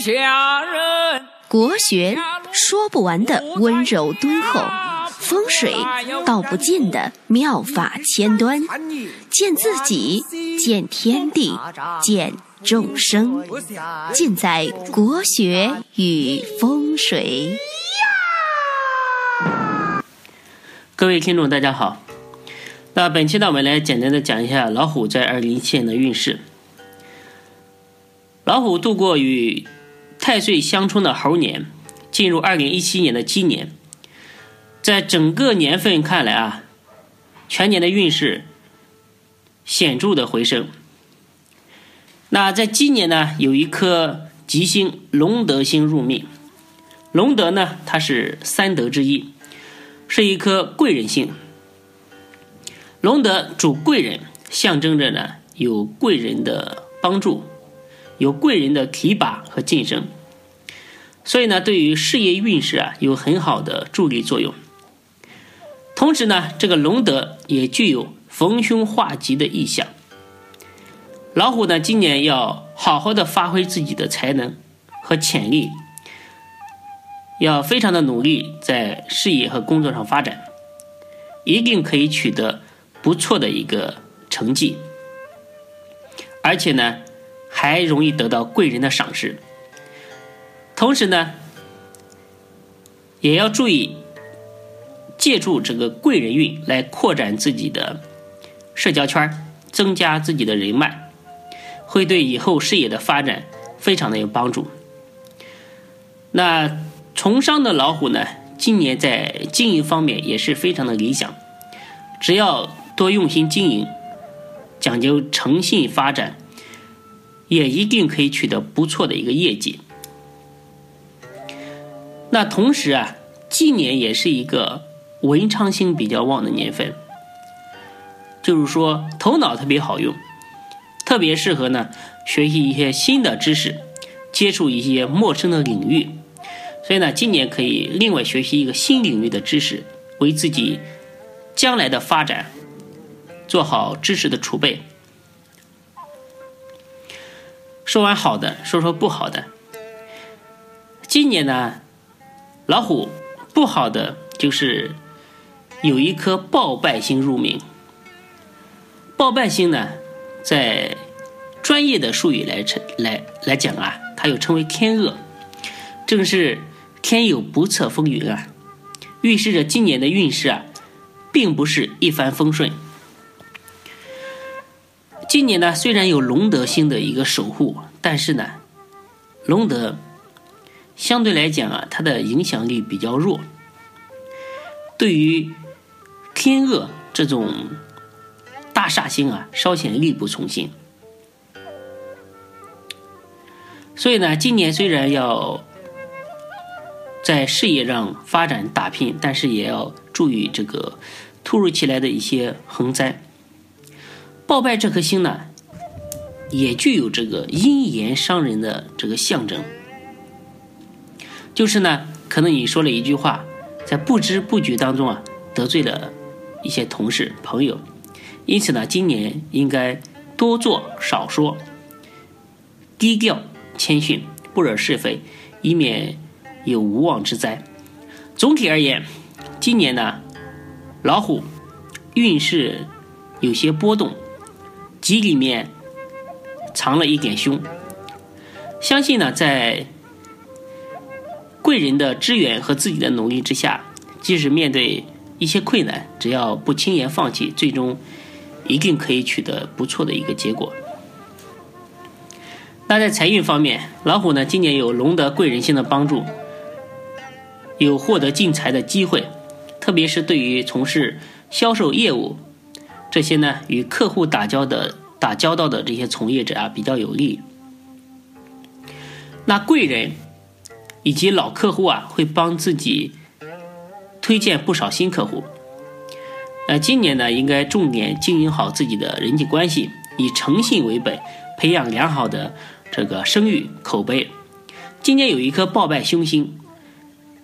下人。国学说不完的温柔敦厚，风水道不尽的妙法千端，见自己，见天地，见众生，尽在国学与风水。各位听众，大家好。那本期呢，我们来简单的讲一下老虎在二零一七年的运势。老虎度过与太岁相冲的猴年，进入二零一七年的鸡年。在整个年份看来啊，全年的运势显著的回升。那在今年呢，有一颗吉星龙德星入命。龙德呢，它是三德之一，是一颗贵人星。龙德主贵人，象征着呢有贵人的帮助，有贵人的提拔和晋升，所以呢对于事业运势啊有很好的助力作用。同时呢，这个龙德也具有逢凶化吉的意象。老虎呢今年要好好的发挥自己的才能和潜力，要非常的努力在事业和工作上发展，一定可以取得。不错的一个成绩，而且呢，还容易得到贵人的赏识。同时呢，也要注意借助这个贵人运来扩展自己的社交圈，增加自己的人脉，会对以后事业的发展非常的有帮助。那从商的老虎呢，今年在经营方面也是非常的理想，只要。多用心经营，讲究诚信发展，也一定可以取得不错的一个业绩。那同时啊，今年也是一个文昌星比较旺的年份，就是说头脑特别好用，特别适合呢学习一些新的知识，接触一些陌生的领域。所以呢，今年可以另外学习一个新领域的知识，为自己将来的发展。做好知识的储备。说完好的，说说不好的。今年呢，老虎不好的就是有一颗暴败星入命。暴败星呢，在专业的术语来称来来讲啊，它又称为天恶，正是天有不测风云啊，预示着今年的运势啊，并不是一帆风顺。今年呢，虽然有龙德星的一个守护，但是呢，龙德相对来讲啊，它的影响力比较弱。对于天厄这种大煞星啊，稍显力不从心。所以呢，今年虽然要在事业上发展打拼，但是也要注意这个突如其来的一些横灾。暴败这颗星呢，也具有这个阴言伤人的这个象征，就是呢，可能你说了一句话，在不知不觉当中啊，得罪了一些同事朋友，因此呢，今年应该多做少说，低调谦逊，不惹是非，以免有无妄之灾。总体而言，今年呢，老虎运势有些波动。吉里面藏了一点凶，相信呢，在贵人的支援和自己的努力之下，即使面对一些困难，只要不轻言放弃，最终一定可以取得不错的一个结果。那在财运方面，老虎呢今年有龙德贵人星的帮助，有获得进财的机会，特别是对于从事销售业务。这些呢，与客户打交的打交道的这些从业者啊，比较有利。那贵人以及老客户啊，会帮自己推荐不少新客户。那今年呢，应该重点经营好自己的人际关系，以诚信为本，培养良好的这个声誉口碑。今年有一颗暴败凶星，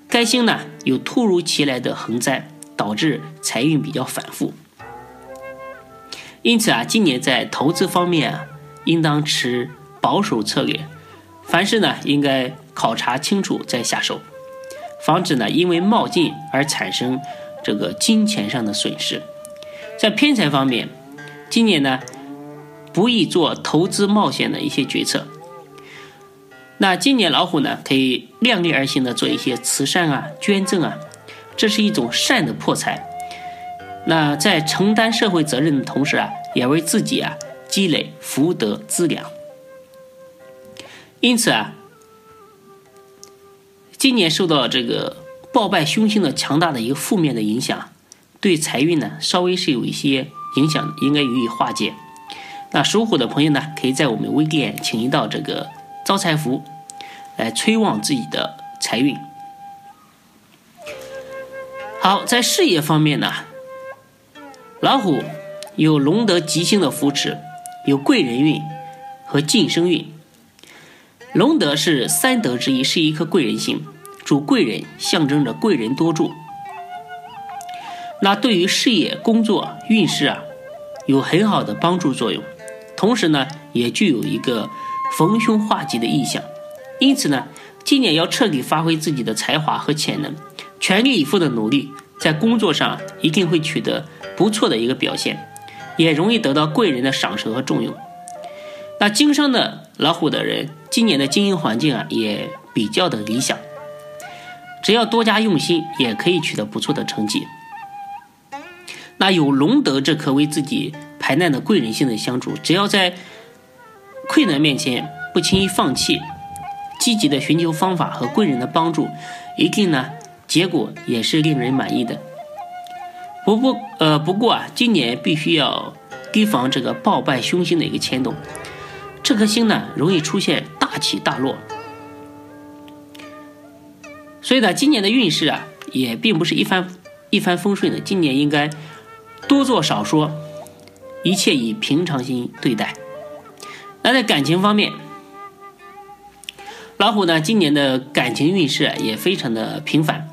该星呢有突如其来的横灾，导致财运比较反复。因此啊，今年在投资方面啊，应当持保守策略，凡事呢应该考察清楚再下手，防止呢因为冒进而产生这个金钱上的损失。在偏财方面，今年呢不宜做投资冒险的一些决策。那今年老虎呢可以量力而行的做一些慈善啊、捐赠啊，这是一种善的破财。那在承担社会责任的同时啊，也为自己啊积累福德资粮。因此啊，今年受到这个暴败凶星的强大的一个负面的影响，对财运呢稍微是有一些影响，应该予以化解。那属虎的朋友呢，可以在我们微店请一道这个招财符，来催旺自己的财运。好，在事业方面呢。老虎有龙德吉星的扶持，有贵人运和晋升运。龙德是三德之一，是一颗贵人星，主贵人，象征着贵人多助。那对于事业、工作运势啊，有很好的帮助作用。同时呢，也具有一个逢凶化吉的意象。因此呢，今年要彻底发挥自己的才华和潜能，全力以赴的努力，在工作上一定会取得。不错的一个表现，也容易得到贵人的赏识和重用。那经商的老虎的人，今年的经营环境啊也比较的理想，只要多加用心，也可以取得不错的成绩。那有龙德这颗为自己排难的贵人性的相助，只要在困难面前不轻易放弃，积极的寻求方法和贵人的帮助，一定呢结果也是令人满意的。不不呃，不过啊，今年必须要提防这个暴败凶星的一个牵动。这颗星呢，容易出现大起大落，所以呢，今年的运势啊，也并不是一帆一帆风顺的。今年应该多做少说，一切以平常心对待。那在感情方面，老虎呢，今年的感情运势也非常的平凡，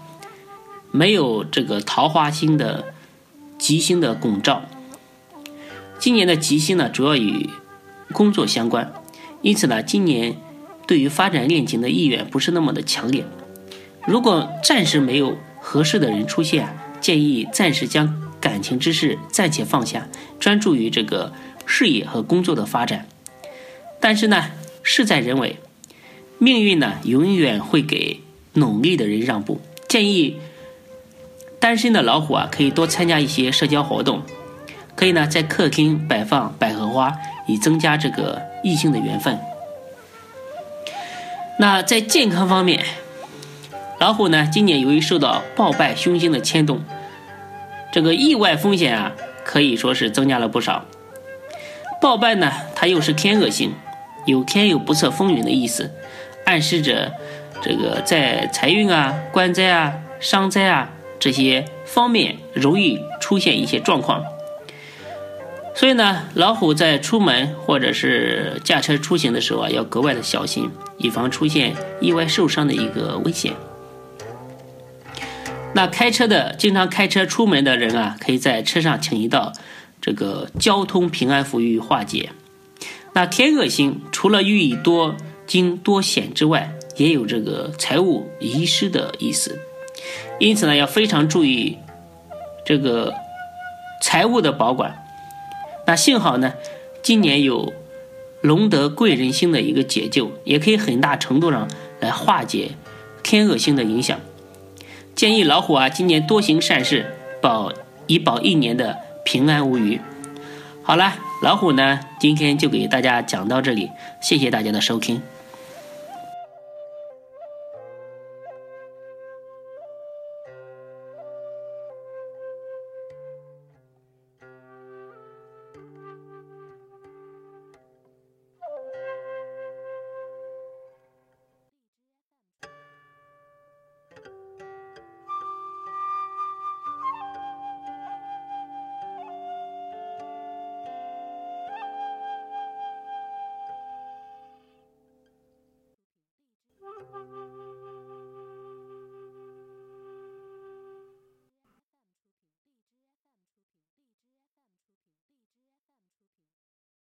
没有这个桃花星的。吉星的拱照，今年的吉星呢，主要与工作相关，因此呢，今年对于发展恋情的意愿不是那么的强烈。如果暂时没有合适的人出现，建议暂时将感情之事暂且放下，专注于这个事业和工作的发展。但是呢，事在人为，命运呢，永远会给努力的人让步。建议。单身的老虎啊，可以多参加一些社交活动，可以呢在客厅摆放百合花，以增加这个异性的缘分。那在健康方面，老虎呢今年由于受到暴败凶星的牵动，这个意外风险啊可以说是增加了不少。暴败呢，它又是天恶星，有天有不测风云的意思，暗示着这个在财运啊、官灾啊、伤灾啊。这些方面容易出现一些状况，所以呢，老虎在出门或者是驾车出行的时候啊，要格外的小心，以防出现意外受伤的一个危险。那开车的，经常开车出门的人啊，可以在车上请一道这个交通平安符予以化解。那天恶星除了寓意多惊多险之外，也有这个财物遗失的意思。因此呢，要非常注意这个财务的保管。那幸好呢，今年有龙德贵人星的一个解救，也可以很大程度上来化解天恶星的影响。建议老虎啊，今年多行善事，保以保一年的平安无虞。好了，老虎呢，今天就给大家讲到这里，谢谢大家的收听。